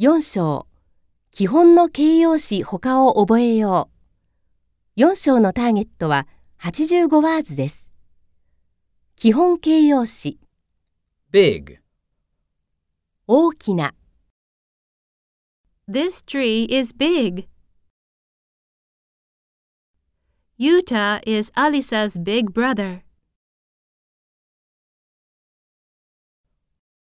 4章基本の形容詞他を覚えよう。4章のターゲットは85ワーズです。基本形容詞 big, 大きな This tree is big. Utah is Alisa's big brother.